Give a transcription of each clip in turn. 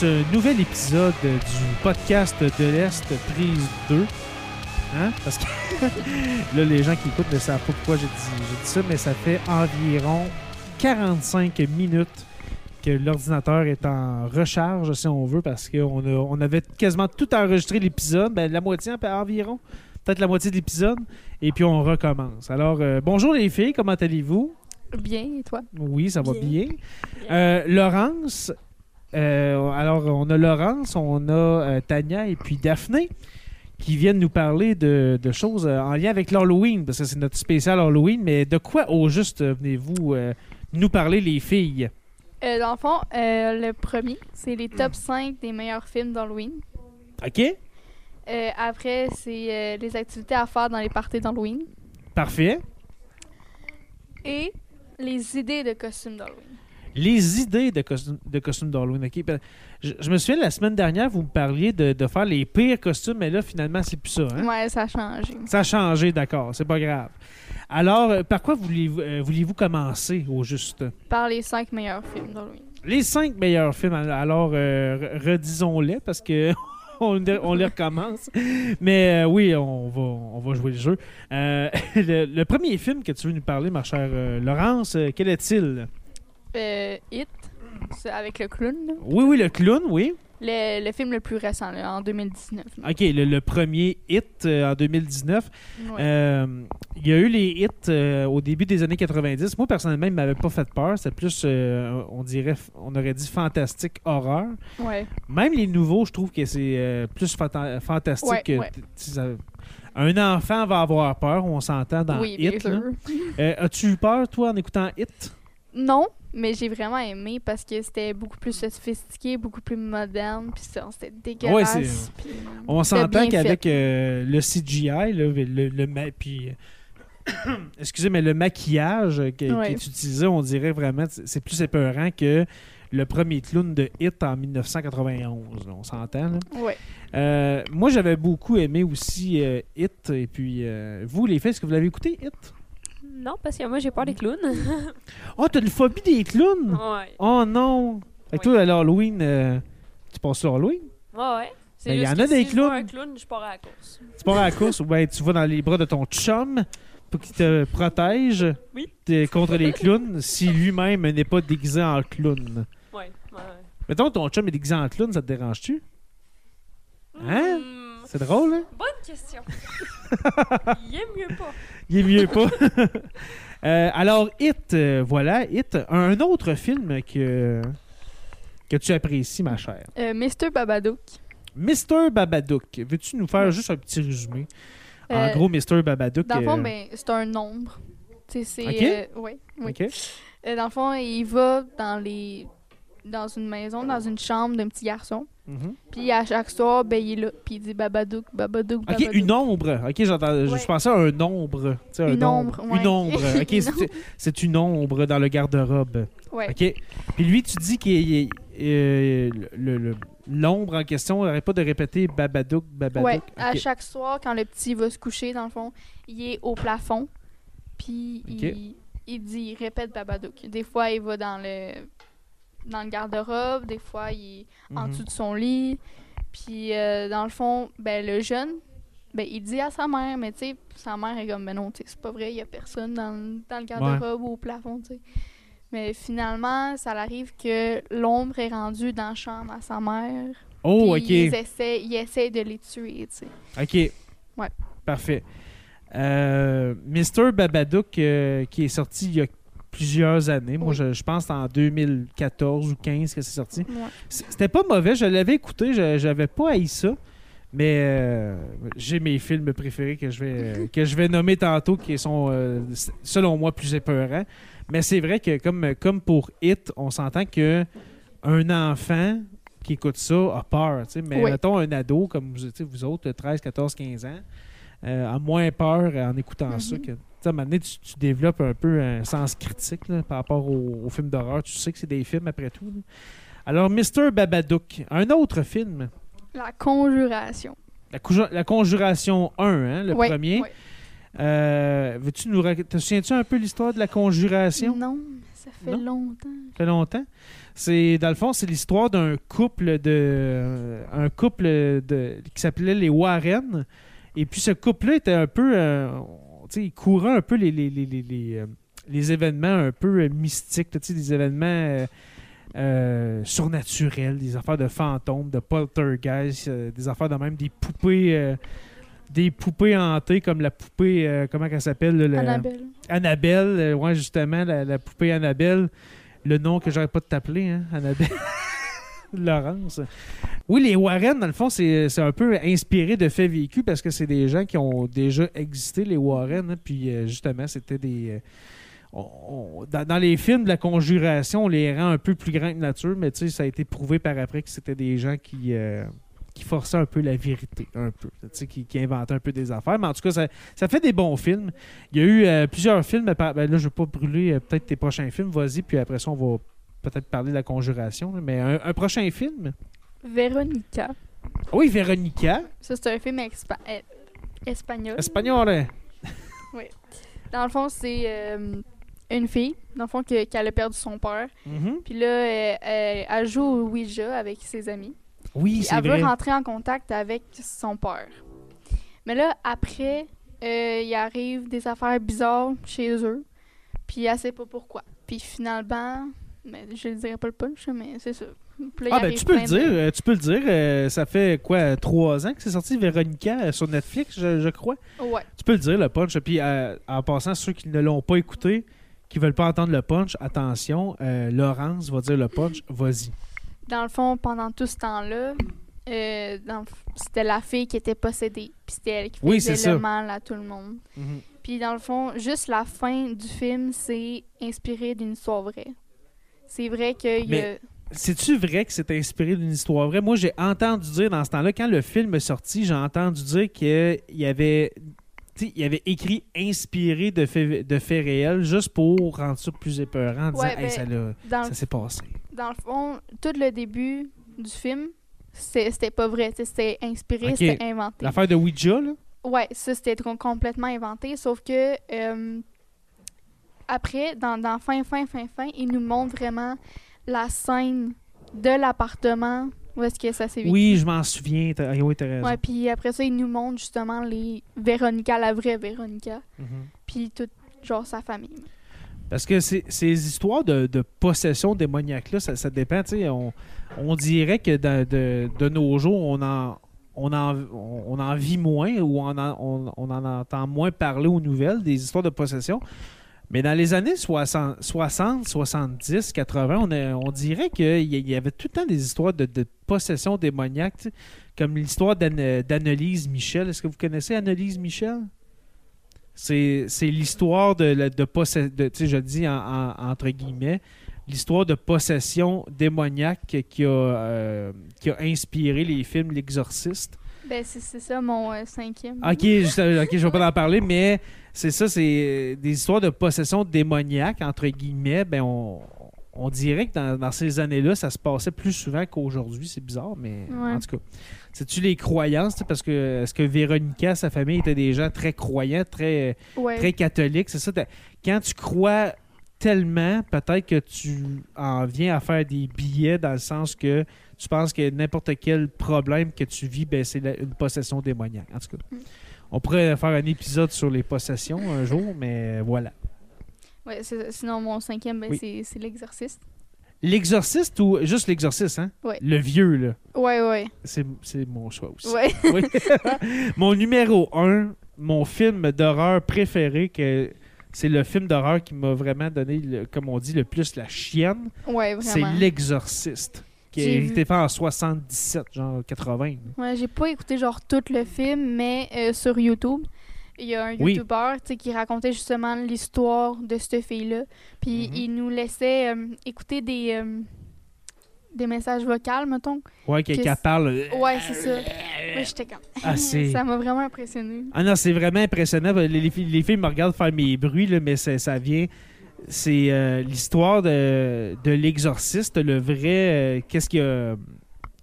Ce nouvel épisode du podcast de l'Est, prise 2. Hein? Parce que là, les gens qui écoutent ne savent pas pourquoi j'ai dit, ça, mais ça fait environ 45 minutes que l'ordinateur est en recharge, si on veut, parce qu'on on avait quasiment tout enregistré l'épisode, ben, la moitié environ, peut-être la moitié de l'épisode, et puis on recommence. Alors, euh, bonjour les filles, comment allez-vous? Bien, et toi? Oui, ça va bien. Bien. Euh, Laurence, euh, alors on a Laurence, on a euh, Tania et puis Daphné qui viennent nous parler de, de choses euh, en lien avec l'Halloween, parce que c'est notre spécial Halloween, mais de quoi au juste venez-vous nous parler les filles? Dans le fond, le premier, c'est les top 5 des meilleurs films d'Halloween. OK? Après, c'est les activités à faire dans les parties d'Halloween. Parfait. Et les idées de costumes d'Halloween. Les idées de costumes de costumes d'Halloween. Je, je me souviens, la semaine dernière, vous me parliez de, de faire les pires costumes, mais là, finalement, c'est plus ça. Hein? Ouais, ça a changé. Ça a changé, d'accord, c'est pas grave. Alors, euh, par quoi voulez-vous euh, vouliez-vous commencer au juste? Par les 5 meilleurs films d'Halloween. Les cinq meilleurs films, alors euh, re- redisons-les parce que on, les- on les recommence. Mais euh, oui, on va, on va jouer le jeu. Euh, le, le premier film que tu veux nous parler, ma chère Laurence, quel est-il? Euh, It, c'est avec le clown. là. Oui, oui, le clown, oui. Le, le film le plus récent, là, en 2019. là. OK, le, le premier hit euh, en 2019. Ouais. Euh, il y a eu les hits euh, au début des années 90. Moi, personnellement, il ne m'avait pas fait peur. C'est plus, euh, on dirait, on aurait dit fantastique horreur. ouais. Même les nouveaux, je trouve que c'est euh, plus fanta- fantastique. Ouais, que ouais. t- t- ça- Un enfant va avoir peur, on s'entend dans oui, bien Hit. là. sûr. Euh, As-tu eu peur, toi, en écoutant Hit? Non, mais j'ai vraiment aimé parce que c'était beaucoup plus sophistiqué, beaucoup plus moderne, puis ça, c'était dégueulasse. On s'entend qu'avec euh, le CGI, le, le ma- puis, euh, excusez, mais le maquillage qui, Ouais. qui est utilisé, on dirait vraiment, c'est c'est plus épeurant que le premier clown de Hit en 1991. là, on s'entend. Ouais. Euh, moi, j'avais beaucoup aimé aussi euh, Hit. Et puis, euh, vous, les filles, est-ce que vous l'avez écouté, Hit? Non, parce que moi, j'ai peur des clowns. Oh, t'as une phobie des clowns? ouais. Oh non! Oui. toi, à l'Halloween, euh, tu passes sur Halloween? Ouais, ouais. C'est Ben, y en a des si je clowns. un clown, je pars à la course. Tu pars à la course ou ben, tu vas dans les bras de ton chum pour qu'il te protège Oui. contre les clowns si lui-même n'est pas déguisé en clown. Ouais, ouais, ouais. Mettons ton chum est déguisé en clown, ça te dérange-tu? Hein? Hmm, C'est drôle, hein? bonne question. Il est mieux pas. Il est mieux pas. Euh, alors, Hit, euh, voilà, Hit, un autre film que, que tu apprécies, ma chère. Euh, Mr. Babadook. Mr. Babadook. Veux-tu nous faire juste un petit résumé? En Euh, gros, Mr. Babadook. Dans le fond, ben, c'est un nombre. C'est. Ok. ouais, oui. Dans le fond, il va dans les dans une maison, dans une chambre d'un petit garçon. Mhm. Puis à chaque soir, ben, il est là. Puis il dit Babadook, Babadook, OK, Babadook. une ombre. OK, j'entends, je pensais à un nombre. Tu sais, un Une ombre, ouais. Une ombre. OK, c'est, une ombre dans le garde-robe. Ouais. OK. Puis lui, tu dis qu'il euh, le, l'ombre en question n'arrête pas de répéter Babadook, Babadook. Ouais, à chaque soir, quand le petit va se coucher, dans le fond, il est au plafond. Puis il, il dit, il répète Babadook. Des fois, il va dans le dans le garde-robe, des fois, il est en Mhm. dessous de son lit. Puis, euh, dans le fond, ben, le jeune, ben, il dit à sa mère, mais tu sais, sa mère est comme, ben non, c'est pas vrai, il y a personne dans, le- dans le garde-robe ou au plafond, tu sais. Mais finalement, ça arrive que l'ombre est rendue dans la chambre à sa mère. Oh, puis OK. Ils essaient, ils essaient de les tuer, tu sais. OK. Ouais. Parfait. Euh, Mr. Babadook, euh, qui est sorti il y a plusieurs années. Moi, Oui. je, je pense en 2014 ou 15 que c'est sorti. Ouais. C'était pas mauvais, je l'avais écouté, je- j'avais pas haï ça. Mais euh, j'ai mes films préférés que je vais, que je vais nommer tantôt qui sont, euh, selon moi, plus épeurants. Mais c'est vrai que, comme, comme pour Hit, on s'entend que un enfant qui écoute ça a peur. Mais Oui. mettons un ado comme vous, vous autres, 13, 14, 15 ans, euh, a moins peur en écoutant Mhm. ça que. tu sais, À un moment donné, tu, tu développes un peu un sens critique là, par rapport aux, aux films d'horreur. Tu sais que c'est des films après tout. là. Alors, Mr. Babadook, un autre film, La conjuration. La, Conju- la Conjuration 1, hein, le premier. ouais. Euh, veux-tu nous Te souviens-tu un peu l'histoire de la Conjuration? Non, Ça fait Non? longtemps. Ça fait longtemps. C'est dans le fond, c'est l'histoire d'un couple de un couple de qui s'appelait les Warren. Et puis ce couple-là était un peu, euh, tu sais, il courait un peu les les, les, les, les, euh, les événements un peu euh, mystiques, tu sais, des événements euh, surnaturels, des affaires de fantômes, de poltergeist, des affaires de même, des poupées. des poupées hantées comme la poupée, comment elle s'appelle? Annabelle. Annabelle, ouais, justement, la, la poupée Annabelle. Le nom que j'arrête pas de t'appeler, hein, Annabelle. Laurence. Oui, les Warren, dans le fond, c'est un peu inspiré de faits vécus parce que c'est des gens qui ont déjà existé, les Warren. hein, puis euh, justement, c'était des. euh, dans, les films de la conjuration, on les rend un peu plus grands que nature, mais ça a été prouvé par après que c'était des gens qui. euh, qui forçaient un peu la vérité, un peu, qui, qui inventaient un peu des affaires. Mais en tout cas, ça, fait des bons films. Il y a eu plusieurs films. ben là, je ne vais pas brûler peut-être tes prochains films. Vas-y, puis après ça, on va peut-être parler de la conjuration. Mais un, un prochain film? Véronica. Oui, Véronica. Ça, c'est un film expa- euh, espagnol. Espagnol. hein? Dans le fond, c'est euh, une fille, dans le fond, que- qu'elle a perdu son père. Mhm. Puis là, elle, elle- elle joue au Ouija avec ses amis. Oui, c'est elle vrai. veut rentrer en contact avec son père. Mais là, après, euh, il arrive des affaires bizarres chez eux. Puis elle sait pas pourquoi. Puis finalement, mais je ne dirais pas le punch, mais c'est ça. Là, Ah, ben, arrive tu peux le dire. de- euh, tu peux le dire. euh, ça fait quoi, trois ans que c'est sorti Véronica euh, sur Netflix, je, je crois? Ouais. Tu peux le dire, le punch. Puis euh, en passant, ceux qui ne l'ont pas écouté, qui veulent pas entendre le punch, attention, euh, Laurence va dire le punch, vas-y. Dans le fond, pendant tout ce temps-là, euh, c'était la fille qui était possédée. Puis c'était elle qui Oui, faisait le ça. mal à tout le monde. Mhm. Puis dans le fond, juste la fin du film, c'est inspiré d'une histoire vraie. C'est vrai qu'il y a... Mais- C'est-tu vrai que c'est inspiré d'une histoire vraie? Moi, j'ai entendu dire dans ce temps-là, quand le film est sorti, j'ai entendu dire qu'il y avait, il avait écrit inspiré de faits, de faits réels juste pour rendre ça plus épeurant en disant Ouais, Hey, ben, ça, s'est passé. dans le fond, tout le début du film, c'est- c'était pas vrai. C'était inspiré, c'était inventé. L'affaire de Ouija, là? Ouais, ça, c'était com- complètement inventé. Sauf que euh, après, dans, dans fin, fin, fin, fin, il nous montre vraiment la scène de l'appartement où est-ce que ça s'est vécu. Oui, je m'en souviens. T'as, ah, oui, t'as raison. Ouais, puis après ça, il nous montre justement les Véronica, la vraie Véronica, Mhm. puis toute, genre, sa famille. Parce que ces histoires de, de possession démoniaque-là, ça, ça dépend. tu sais, On, on dirait que de, de- de nos jours, on en, on, en, on en vit moins ou on en, on, on en entend moins parler aux nouvelles, des histoires de possession. Mais dans les années 60, 60 70, 80, on, a- on dirait qu'il y avait tout le temps des histoires de, possession démoniaque, comme l'histoire d'Anne- d'Annelise Michel. Est-ce que vous connaissez Annelise Michel? C'est l'histoire de, possession, je dis en- en- entre guillemets, l'histoire de possession démoniaque qui a, euh, qui a inspiré les films L'Exorciste. Ben, c'est ça, mon euh, cinquième. Ok, je, ok, je vais pas en parler, mais c'est ça, c'est des histoires de possession démoniaque, entre guillemets. Ben, on, on dirait que dans, dans ces années-là, ça se passait plus souvent qu'aujourd'hui. C'est bizarre, mais Ouais. en tout cas. C'est-tu les croyances? Parce que est-ce que Véronica, sa famille, étaient des gens très croyants, très, Ouais. très catholiques? C'est ça. Quand tu crois tellement, peut-être que tu en viens à faire des billets dans le sens que tu penses que n'importe quel problème que tu vis, ben, c'est une possession démoniaque. En tout cas, Mm. on pourrait faire un épisode sur les possessions un jour, mais voilà. Ouais, sinon, mon cinquième, ben, Oui. c'est l'exorciste. L'exorciste ou juste l'exorciste, hein? Ouais. Le vieux, là. Ouais, ouais. C'est c'est mon choix aussi. Ouais. Oui. mon numéro un, mon film d'horreur préféré, que c'est le film d'horreur qui m'a vraiment donné, le- comme on dit, le plus la chienne, Ouais, c'est. L'Exorciste, qui a été fait en 77, genre 80. Ouais, j'ai pas écouté genre tout le film, mais euh, sur YouTube, il y a un. YouTuber qui racontait justement l'histoire de cette fille-là. Puis Mhm. il nous laissait euh, écouter des, euh, des messages vocaux, mettons. Ouais, qui, Que qui c'est- parle. Ouais, c'est ça. Moi, j'étais comme. Ah, ça m'a vraiment impressionné. Ah non, c'est vraiment impressionnant. Les, les filles, les filles me regardent faire mes bruits, là, mais ça vient. C'est euh, l'histoire de, de l'exorciste, le vrai. euh, qu'est-ce qui a.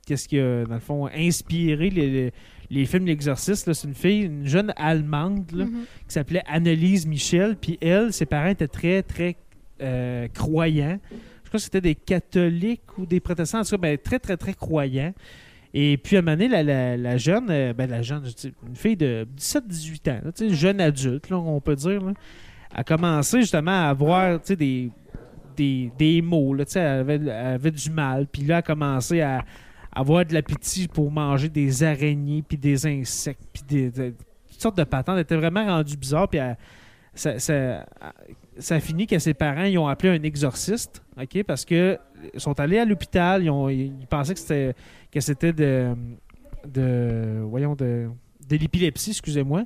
Qu'est-ce qui a, dans le fond, inspiré les, les, les films L'exorciste. C'est une fille, une jeune Allemande, là, Mhm. qui s'appelait Annelise Michel. Puis elle, ses parents étaient très, très euh, croyants. Je crois que c'était des catholiques ou des protestants, en tout cas, ben, très, très, très croyants. Et puis, à un moment donné, la, la- la jeune, ben, la jeune, une fille de 17-18 ans, là, jeune adulte, là, on peut dire, là, a commencé justement à avoir des, des, des mots. Là, elle, avait, elle avait du mal. Puis là, elle a commencé à avoir de l'appétit pour manger des araignées, puis des insectes, puis des, de- toutes sortes de patentes. Elle était vraiment rendue bizarre. Puis ça, ça, ça a fini que ses parents ils ont appelé un exorciste, OK, parce que ils sont allés à l'hôpital, ils, ont- ils pensaient que c'était que c'était de, de voyons de de l'épilepsie, excusez-moi.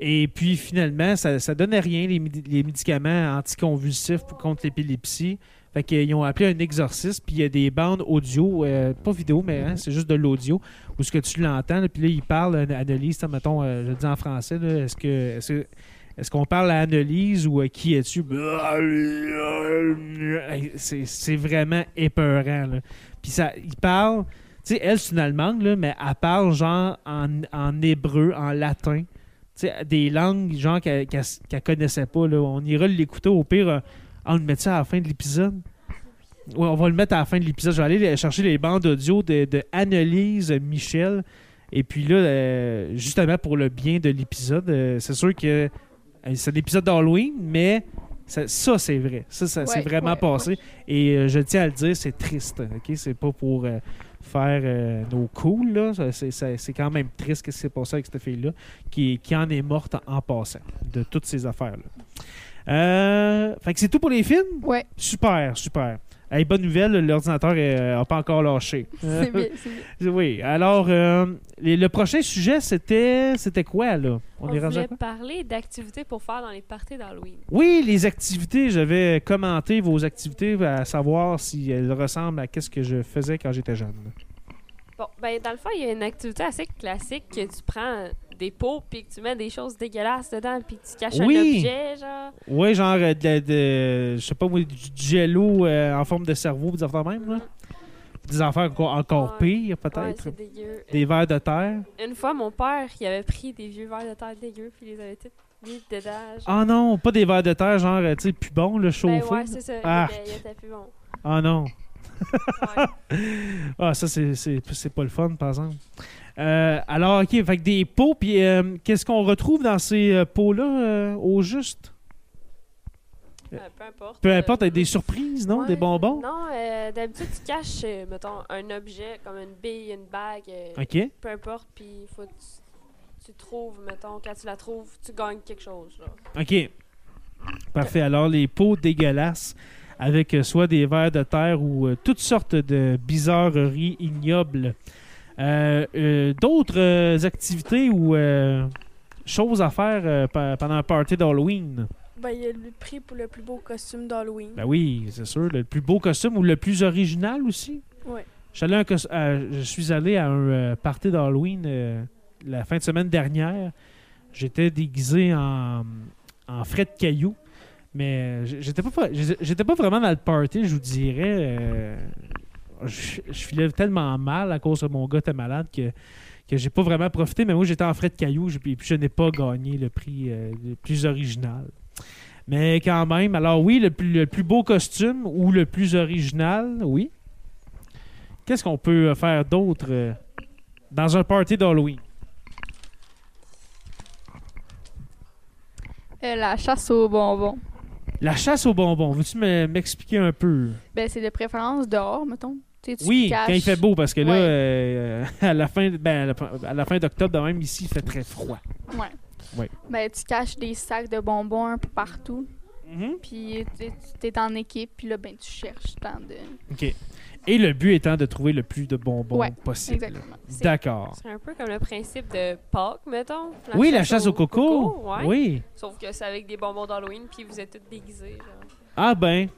Et puis finalement, ça, ça donnait rien, les, médi- les médicaments anticonvulsifs contre l'épilepsie. Fait qu'ils ont appelé un exorciste, puis il y a des bandes audio, euh, pas vidéo, mais hein, c'est juste de l'audio, où ce que tu l'entends, puis là, il parle à Annelise, t'sais, mettons, euh, je le dis en français, est-ce qu'on parle à Annelise ou à qui es-tu? C'est vraiment épeurant. Puis ça, il parle, tu sais, elle, c'est une Allemande, mais elle parle genre en, en hébreu, en latin. Des langues genre qu'elle qu'elle- qu'elle connaissait pas. Là. On ira l'écouter au pire. euh, on le met ça à la fin de l'épisode. Ouais, on va le mettre à la fin de l'épisode. Je vais aller chercher les bandes audio de, de Annelise Michel. Et puis là, euh, justement pour le bien de l'épisode, euh, c'est sûr que euh, c'est l'épisode d'Halloween, mais ça, ça, c'est vrai. Ça, ça c'est Ouais, vraiment ouais, passé. Et je tiens à le dire, c'est triste. ok? C'est pas pour faire euh, nos cool. là. Ça, C'est quand même triste que c'est passé avec cette fille-là, qui, qui en est morte en passant de toutes ces affaires-là. Euh, fait que c'est tout pour les films? Ouais, Super, super. Hey, bonne nouvelle, l'ordinateur n'a pas encore lâché. c'est bien. Oui, alors, euh, le prochain sujet, c'était c'était quoi, là? On, est rendu à voulait parler d'activités pour faire dans les parties d'Halloween. Oui, les activités. J'avais commenté vos activités à savoir si elles ressemblent à ce que je faisais quand j'étais jeune. Bon, ben dans le fond, il y a une activité assez classique que tu prends des pots puis que tu mets des choses dégueulasses dedans puis que tu caches Oui. un objet, genre. Oui, genre euh, de, de- je sais pas moi, du jello euh, en forme de cerveau, des affaires même, là. Des affaires encore, encore Ouais. pires, peut-être. dégueu. des vers de terre. Une fois, mon père, il avait pris des vieux verres de terre dégueux puis il les avait tous mis dedans. genre. Ah non, pas des vers de terre, genre, euh, tu sais, plus bon, le ben chauffé. ouais, c'est ça. Bon. Ah non. Ah, ça, c'est- pas le fun, par exemple. Euh, alors, OK, fait que des pots, puis euh, qu'est-ce qu'on retrouve dans ces euh, pots-là, au juste? Peu importe. Peu importe, des surprises, non? ouais. Des bonbons? Non, d'habitude, tu caches, mettons, un objet comme une bille, une bague, OK. peu importe, puis faut que tu, tu trouves, mettons, quand tu la trouves, tu gagnes quelque chose. Là. OK. Parfait. Alors, les pots dégueulasses avec euh, soit des vers de terre ou euh, toutes sortes de bizarreries ignobles. Euh, D'autres activités ou choses à faire pe- pendant un party d'Halloween? Ben, il y a le prix pour le plus beau costume d'Halloween. Ben oui, c'est sûr. Le plus beau costume ou le plus original aussi. Ouais. Je suis allé, à un cos- à- je suis allé à un euh, party d'Halloween euh, la fin de semaine dernière. J'étais déguisé en, en frais de cailloux. Mais j- j'étais pas, pas vraiment dans le party, je vous dirais. euh, je, je filais tellement mal à cause que mon gars était malade que, que j'ai pas vraiment profité. Mais moi, j'étais en frais de cailloux et puis je n'ai pas gagné le prix euh, le plus original. Mais quand même, alors oui, le plus, beau costume ou le plus original, oui. Qu'est-ce qu'on peut faire d'autre euh, dans un party d'Halloween? Euh, la chasse aux bonbons. La chasse aux bonbons, veux-tu me- m'expliquer un peu? Ben, c'est de préférence dehors, mettons. Tu Oui, caches- quand il fait beau, parce que là, Ouais. euh, à la fin, ben, à la, fin d'octobre, de même ici, il fait très froid. Ouais. Ouais. Ben, tu caches des sacs de bonbons un peu partout. Mhm. Puis tu es en équipe, puis là, ben, tu cherches tant de. OK. Et le but étant de trouver le plus de bonbons Ouais, possible. Exactement. D'accord. C'est un peu comme le principe de Pâques, mettons. Oui, la chasse au coco. ouais. Oui. Sauf que c'est avec des bonbons d'Halloween, puis vous êtes tous déguisés. Genre. Ah ben.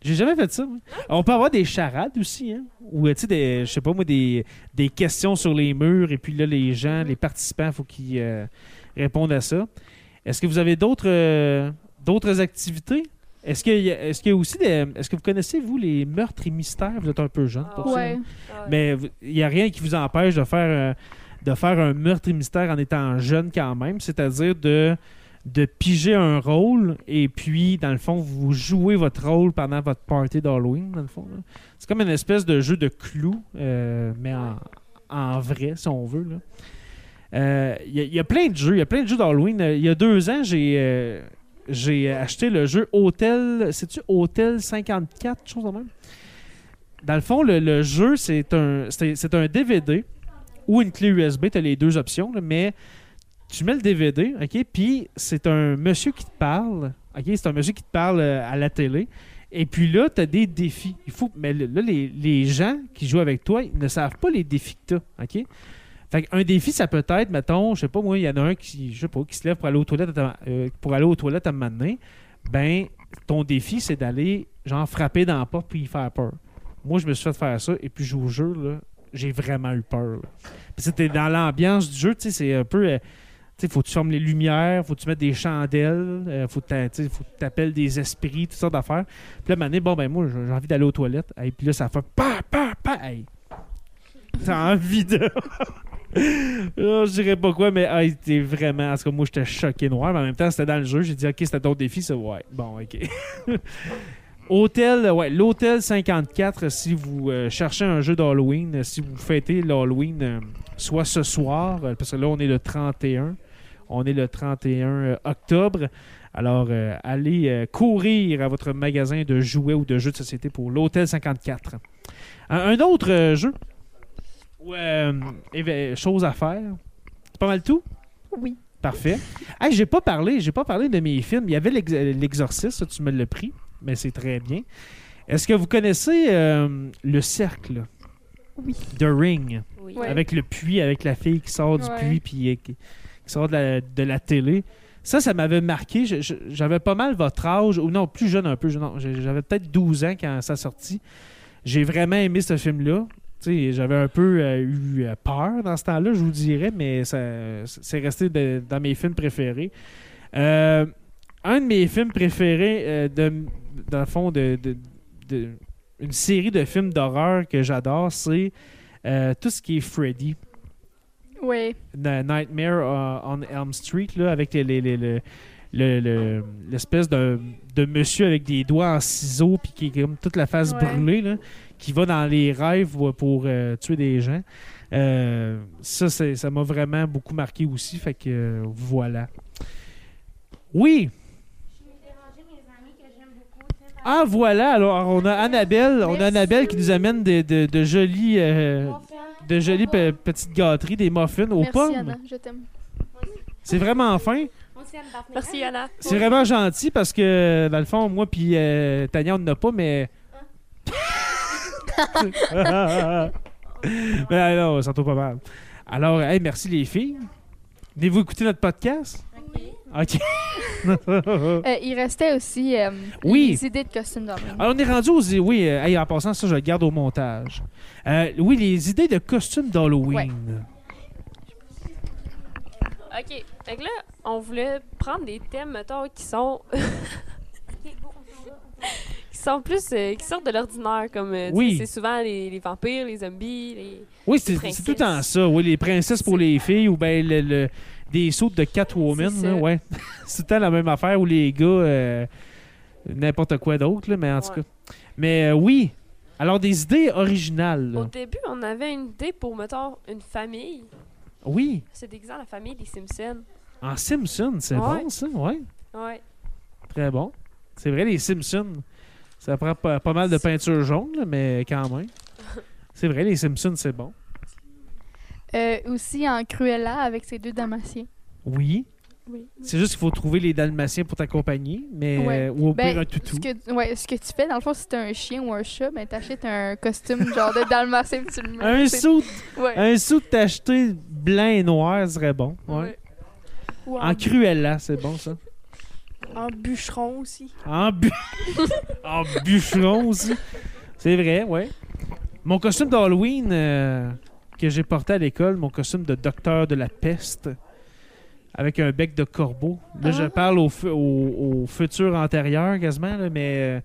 J'ai jamais fait ça. moi. On peut avoir des charades aussi, hein? Ou, tu sais, des, je sais pas moi, des, des questions sur les murs, et puis là, les gens, les participants, il faut qu'ils euh, répondent à ça. Est-ce que vous avez d'autres euh, d'autres activités? Est-ce qu'il y, a- est-ce qu'il y a aussi des. Est-ce que vous connaissez, vous, les meurtres et mystères? Vous êtes un peu jeune Ah pour ça. Ouais. Ah ouais. Mais il n'y a rien qui vous empêche de faire, euh, de faire un meurtre et mystère en étant jeune quand même, c'est-à-dire de de piger un rôle et puis, dans le fond, vous jouez votre rôle pendant votre party d'Halloween, dans le fond. C'est comme une espèce de jeu de clous, euh, mais en, en vrai, si on veut. là. Euh, Il y, a- il y a plein de jeux. Il y a plein de jeux d'Halloween. Il y a deux ans, j'ai euh, j'ai acheté le jeu Hotel. C'est-tu Hotel 54, chose de même? Dans le fond, le, jeu, c'est un, c'est un DVD ou une clé USB. Tu as les deux options, mais tu mets le DVD, OK? Puis c'est un monsieur qui te parle. OK? C'est un monsieur qui te parle euh, à la télé. Et puis là, tu as des défis. Il faut, mais là, les, les gens qui jouent avec toi, ils ne savent pas les défis que tu as. OK? Fait qu'un défi, ça peut être, mettons, je sais pas moi, il y en a un qui, je sais pas, qui se lève pour aller aux toilettes à, ta- euh, pour aller aux toilettes à un donné. Ben, ton défi, c'est d'aller, genre, frapper dans la porte puis y faire peur. Moi, je me suis fait faire ça, et puis je vous jure, là, j'ai vraiment eu peur. c'était dans l'ambiance du jeu, tu sais, c'est un peu. euh, tu sais, faut que tu fermes les lumières, faut que tu mettes des chandelles, euh, faut que tu appelles des esprits, toutes sortes d'affaires. Puis là, un donné, bon, ben moi, j'ai j'ai envie d'aller aux toilettes. Et puis là, ça fait pa, pa, pa. Hey. T'as envie de. Je dirais pas quoi, mais hey, t'es vraiment. Moi, j'étais choqué noir, mais en même temps, c'était dans le jeu. J'ai dit, OK, c'était ton défi, ça. Ouais, bon, OK. Hôtel, ouais, l'Hôtel 54, si vous euh, cherchez un jeu d'Halloween, euh, si vous fêtez l'Halloween, euh, soit ce soir, euh, parce que là, on est le 31. On est le 31 euh, octobre. Alors, euh, allez euh, courir à votre magasin de jouets ou de jeux de société pour l'Hôtel 54. Un, autre euh, jeu, ou euh, éve- chose à faire, c'est pas mal tout? Oui. Parfait. Hey, j'ai pas parlé, j'ai pas parlé de mes films. Il y avait euh, l'exorciste, tu me l'as pris, mais c'est très bien. Est-ce que vous connaissez euh, le cercle? Oui. The Ring, Oui. Ouais. avec le puits, avec la fille qui sort du Ouais. puits puis euh, qui, qui sort de la, de la télé. Ça, ça m'avait marqué. J'avais pas mal votre âge, ou non, plus jeune un peu. J'avais peut-être 12 ans quand ça sortit. J'ai vraiment aimé ce film-là. J'avais un peu euh, eu euh, peur dans ce temps-là, je vous dirais, mais ça, c'est resté de- dans mes films préférés. Euh, un de mes films préférés, de, dans le fond, de, de- de- une série de films d'horreur que j'adore, c'est tout ce qui est Freddy. Na- Nightmare on Elm Street, là, avec les- les- les- le- le- le- l'espèce de, de monsieur avec des doigts en ciseaux, puis qui est comme toute la face Ouais. brûlée, là, qui va dans les rêves pour, euh, tuer des gens. Euh, ça, ça m'a vraiment beaucoup marqué aussi, fait que euh, voilà. Oui! Ah voilà, alors on a Annabelle, on a Annabelle qui nous amène de, de, de jolies, euh, de jolies pe- petites gâteries, des muffins aux Merci, pommes. Anna. Je t'aime. C'est vraiment fin. Merci, Anna. C'est vraiment gentil parce que, dans le fond, moi puis Tania, on n'en a pas, mais. mais non, ça tombe pas mal. Alors, hey, merci les filles. Venez-vous écouter notre podcast? OK. Euh, il restait aussi euh, Oui. les idées de costumes d'Halloween. Alors, on est rendu aux. Oui, euh, hey, en passant, ça, je le garde au montage. Euh, oui, les idées de costumes d'Halloween. OK. Fait que là, on voulait prendre des thèmes, mettons, qui sont... qui sont plus... euh, qui sortent de l'ordinaire, comme... euh, Oui. C'est souvent les, les vampires, les zombies, les... Oui, c'est tout le temps ça. Oui, les princesses pour les filles ou ben le, le- des sauts de Catwoman. Là, ouais. c'est tout le temps la même affaire où les gars, euh, n'importe quoi d'autre, là, mais en tout cas. Mais oui. Alors, des idées originales. là. Au début, on avait une idée pour, mettons, une famille. Oui. C'est exemple la famille des Simpsons. En Simpson, c'est Ouais. bon, ça. Ouais. Ouais. Très bon. C'est vrai, les Simpsons. Ça prend pas, pas mal de peinture jaune, là, mais quand même. C'est vrai, les Simpsons, c'est bon. Euh, aussi en Cruella avec ses deux Dalmatiens. Oui. Oui. C'est juste qu'il faut trouver les Dalmatiens pour t'accompagner, mais Ouais. euh, ou au Ben, pire un toutou. Ce que, ouais, ce que tu fais, dans le fond, si t'as un chien ou un chat, ben t'achètes un costume genre de dalmatien tu le mets. Un sou, Ouais. un sou d'acheter blanc et noir serait bon. Ouais. Ouais. Ou en, En cruella, c'est bon ça. En bûcheron aussi. En, bu en bûcheron aussi. C'est vrai, ouais. Mon costume d'Halloween euh, que j'ai porté à l'école, mon costume de docteur de la peste, avec un bec de corbeau. Là, je Ah. parle au, fu- au, au futur antérieur quasiment, là, mais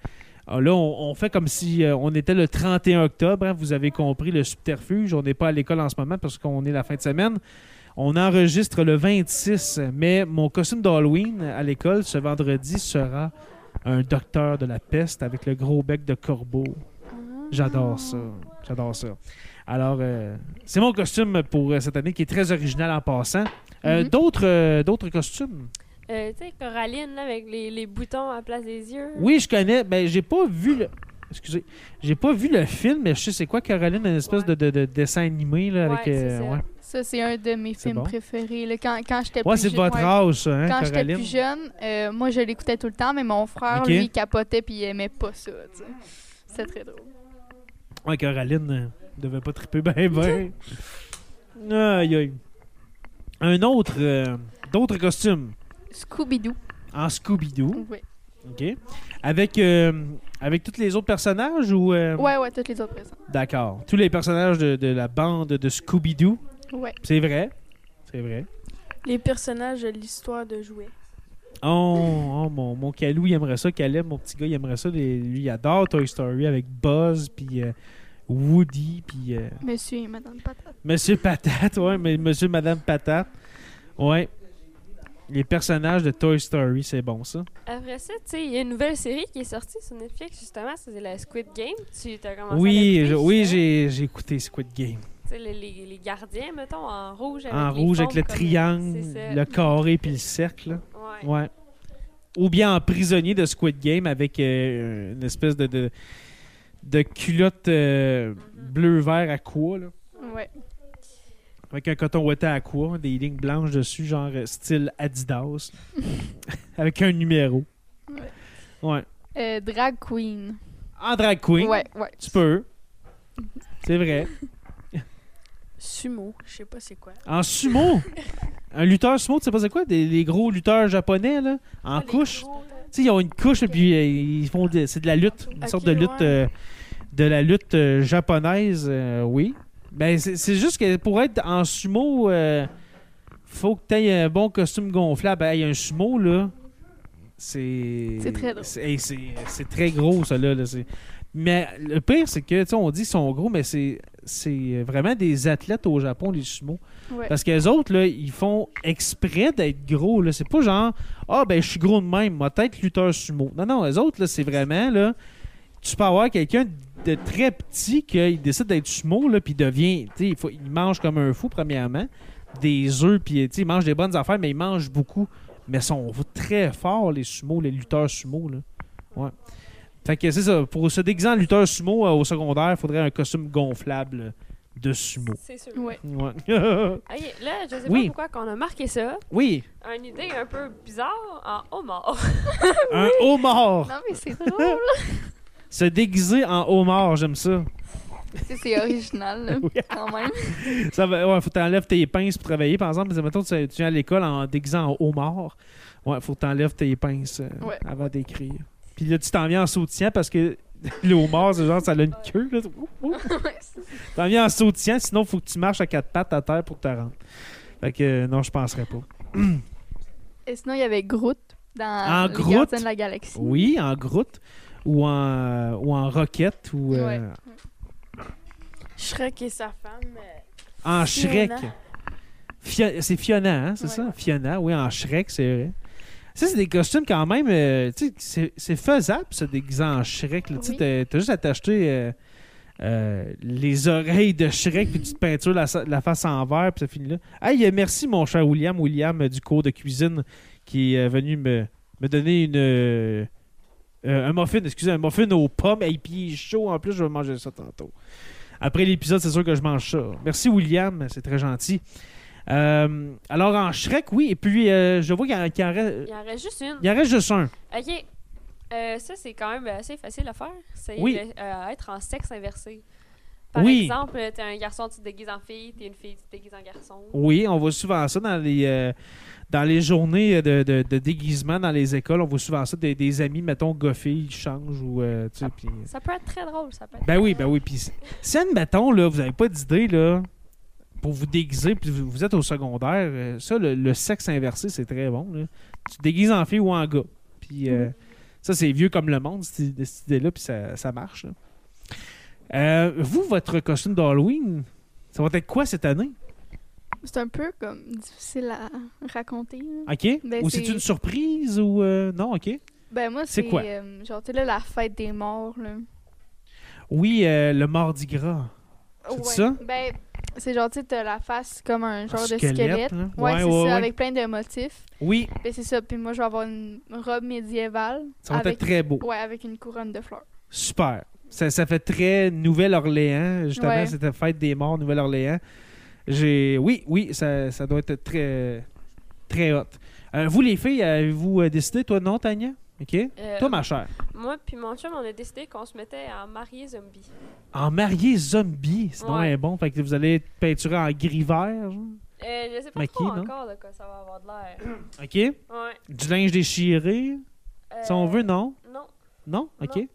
euh, là, on, on fait comme si euh, on était le 31 octobre. hein, vous avez compris le subterfuge. On n'est pas à l'école en ce moment parce qu'on est la fin de semaine. On enregistre le 26, mais mon costume d'Halloween à l'école ce vendredi sera un docteur de la peste avec le gros bec de corbeau. J'adore ça. J'adore ça. Alors, euh, c'est mon costume pour euh, cette année qui est très original en passant. Euh, Mhm. D'autres d'autres costumes? Tu sais, Coraline, là, avec les, les boutons à la place des yeux. Oui, je connais. Ben, j'ai pas vu le. Excusez. J'ai pas vu le film, mais je sais c'est quoi Caroline, une espèce de, de- de dessin animé là, avec. Ouais, c'est ça. c'est un de mes films bon? préférés. là. Quand, quand j'étais Ouais, plus ouais. hein, Quand j'étais plus jeune, euh, moi, je l'écoutais tout le temps, mais mon frère, lui, il capotait puis il aimait pas ça. C'était très drôle. Ouais, Caroline euh, devait pas triper ben ben. Aïe, aïe. Un autre. euh, D'autres costumes Scooby-Doo. en Scooby-Doo. Oui. OK. Avec, euh, avec tous les autres personnages ou. euh, Ouais, ouais, toutes les autres présents. D'accord. Tous les personnages de, de la bande de Scooby-Doo. Ouais. C'est vrai. C'est vrai. Les personnages de l'histoire de jouets. Oh, oh, mon, mon Calou, il aimerait ça. Caleb, mon petit gars, il aimerait ça. Les- lui, il adore Toy Story avec Buzz, puis euh, Woody, puis euh, Monsieur et Madame Patate. Monsieur Patate. Ouais, mais Monsieur Madame Patate. Ouais. Les personnages de Toy Story, c'est bon, ça. Après ça, tu sais, il y a une nouvelle série qui est sortie sur Netflix, justement, c'est la Squid Game. Tu as commencé à Oui, je- oui j'ai écouté Squid Game. Les, les, les gardiens, mettons, en rouge avec En les rouge, avec le triangle, le carré, puis le cercle. là. Ouais. Ouais. Ou bien en prisonnier de Squid Game avec euh, une espèce de, de, de culotte euh, bleu-vert à quoi, là. Ouais. Avec un coton ouaté à quoi, des lignes blanches dessus, genre euh, style Adidas. avec un numéro. Ouais. Ouais. Euh, drag Queen. En drag queen, Ouais, ouais. tu peux. C'est vrai. Sumo, je sais pas c'est quoi. En sumo? un lutteur sumo, tu sais pas c'est quoi? Des, les gros lutteurs japonais, là, en Les couche. gros, là. Tu sais, ils ont une couche et puis euh, ils font de- c'est de la lutte, une Ok, sorte de lutte ouais. euh, de la lutte euh, japonaise, euh, oui. Ben c'est c'est juste que pour être en sumo, euh, faut que tu aies un bon costume gonflable. Hey, un sumo là, c'est C'est très drôle. c'est hey, c'est- c'est très gros ça là. là, c'est- mais le pire c'est que tu sais on dit qu'ils sont gros mais c'est c'est vraiment des athlètes au Japon les sumo. Ouais. Parce que les autres, là, ils font exprès d'être gros. Là. C'est pas genre, ah, ben, je suis gros de même, moi, tête lutteur sumo. Non, non, les autres, là, c'est vraiment, là, tu peux avoir quelqu'un de très petit qui décide d'être sumo, là, puis devient, tu sais, il, faut- il mange comme un fou, premièrement, des œufs, puis, il mange des bonnes affaires, mais il mange beaucoup. Mais ils sont très forts, les sumo, les lutteurs sumo, là. Ouais. Fait que c'est ça. Pour se déguiser en lutteur sumo euh, au secondaire, il faudrait un costume gonflable de sumo. C'est sûr. Ouais. Ouais. Là, je sais Oui. pas pourquoi qu'on a marqué ça. oui, Une idée un peu bizarre en homard. un homard. Non, mais c'est drôle. Se déguiser en homard, j'aime ça. Tu sais, c'est original, là, quand même. Ça va, ouais, faut que t'enlèves tes pinces pour travailler. Par exemple, mettons, tu, tu viens à l'école en déguisant en homard. Ouais, faut que t'enlèves tes pinces euh, Ouais. avant d'écrire. Puis là, tu t'en viens en sautillant parce que le homard, c'est genre, ça a une queue. Là. T'en viens en sautillant, sinon, faut que tu marches à quatre pattes à terre pour te rendre. Fait que euh, non, je penserais pas. Et sinon, il y avait Groot dans En Les Groot? Gardiens de la Galaxie. Oui, en grotte ou en, ou en roquette ou euh, Ouais. Shrek et sa femme. euh, en Fiona. Shrek. Fio- c'est Fiona, hein, c'est Ouais. ça? Fiona, oui, en Shrek, c'est vrai. Ça, c'est des costumes quand même. euh, tu sais, c'est- faisable, se déguiser en Shrek. là. Tu Oui. t'as- juste à t'acheter euh, euh, les oreilles de Shrek, puis tu te peintures la, la face en vert, puis ça finit là. Hey, merci, mon cher William, William du cours de cuisine, qui est venu me, me donner une. euh, un muffin, excusez, un muffin aux pommes. Et puis il est chaud en plus, je vais manger ça tantôt. Après l'épisode, c'est sûr que je mange ça. Merci, William, c'est très gentil. Euh, alors, en Shrek, oui, et puis euh, je vois qu'il qu'il en reste. Il en reste juste une. Il en reste juste un. Ok. Euh, ça, c'est quand même assez facile à faire. C'est Oui. être en sexe inversé. Par Oui. exemple, t'es un garçon, tu te déguises en fille, t'es une fille, tu te déguises en garçon. Oui, on voit souvent ça dans les, euh, dans les journées de, de- de déguisement dans les écoles. On voit souvent ça. Des, des amis, mettons, goffés, ils changent ou. euh, puis- Ça peut être très drôle, ça peut être Ben oui, ben oui. Puis si- admettons, là, vous n'avez pas d'idée, là, pour vous déguiser, puis vous, vous êtes au secondaire, euh, ça, le, le sexe inversé, c'est très bon. Là. Tu te déguises en fille ou en gars. Puis euh, ça, c'est vieux comme le monde, cette, cette idée-là, puis ça, ça marche. Euh, vous, votre costume d'Halloween, ça va être quoi cette année? C'est un peu comme difficile à raconter. là. OK? Ben, ou c'est une surprise ou. euh, non, OK? Ben moi, C'est c'est quoi? euh, genre, tu sais, là, la fête des morts, là. Oui, euh, le mardi gras. C'est ça? Ben, c'est genre, tu sais, t'as la face comme un genre de Squelette, là. Ouais, Ouais, c'est ouais, ça, ouais. avec plein de motifs. Oui, Ben, c'est ça. Puis moi, je vais avoir une robe médiévale. ça va avec... être très beau. Ouais, avec une couronne de fleurs. Super. Ça, ça fait très Nouvelle-Orléans, justement, cette fête des morts, Nouvelle-Orléans. J'ai. Oui, oui, ça, ça doit être très, très hot. Euh, vous, les filles, avez-vous euh, décidé? Toi, non, Tania? OK? Euh, Toi, ma chère. Moi puis mon chum, on a décidé qu'on se mettait en marié zombie. En marié zombie, c'est Ouais. bon. Fait que vous allez être peinturé en gris vert, genre. Euh, je sais pas trop non? encore de quoi ça va avoir de l'air. OK? Ouais. Du linge déchiré, si on veut, non? Non. Non? OK. Non.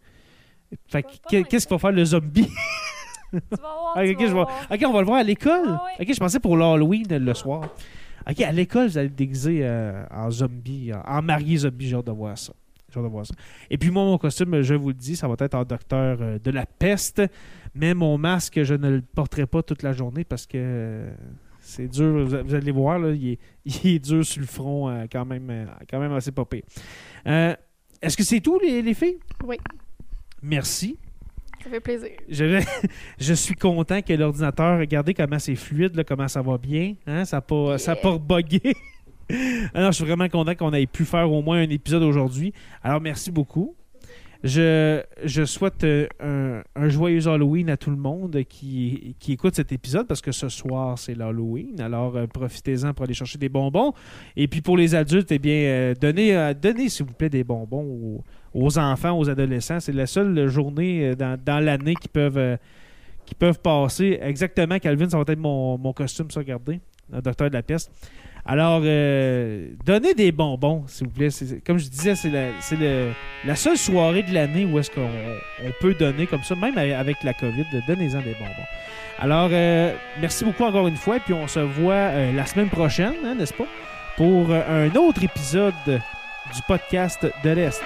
Fait qu'est-ce qu'il va faire le zombie? Tu vas voir. Tu ok, vas je vois. voir. Ok, on va le voir à l'école. Ah. Ok, je pensais pour l'Halloween le soir. Ok, à l'école, vous allez déguiser euh, en zombie, en, en marié zombie. J'ai hâte de voir ça. J'ai hâte de voir ça. Et puis moi, mon costume, je vous le dis, ça va être en docteur euh, de la peste. Mais mon masque, je ne le porterai pas toute la journée parce que euh, c'est dur. Vous, allez voir, là, il, est, il est dur sur le front, euh, quand, même, euh, quand même assez. Euh, Est-ce que c'est tout, les, les filles? Oui. Merci. Ça fait plaisir. Je, je suis content que l'ordinateur, regardez comment c'est fluide, là, comment ça va bien. Hein? Ça n'a pas, ça a pas bugué. Alors, je suis vraiment content qu'on ait pu faire au moins un épisode aujourd'hui. Alors, merci beaucoup. Je, je souhaite euh, un, joyeux Halloween à tout le monde qui, qui écoute cet épisode parce que ce soir, c'est l'Halloween. Alors, euh, profitez-en pour aller chercher des bonbons. Et puis, pour les adultes, eh bien, euh, donnez, donnez s'il vous plaît, des bonbons aux, enfants, aux adolescents. C'est la seule journée dans, dans l'année qui peuvent, qui peuvent passer. Exactement, Calvin, ça va être mon, mon costume, ça, regardez. Le docteur de la peste. Alors, euh, donnez des bonbons, s'il vous plaît. Comme je disais, c'est la, seule soirée de l'année où est-ce qu'on on peut donner comme ça, même avec la COVID, donnez-en des bonbons. Alors, euh, merci beaucoup encore une fois, puis on se voit euh, la semaine prochaine, hein, n'est-ce pas, pour un autre épisode du podcast de l'Est.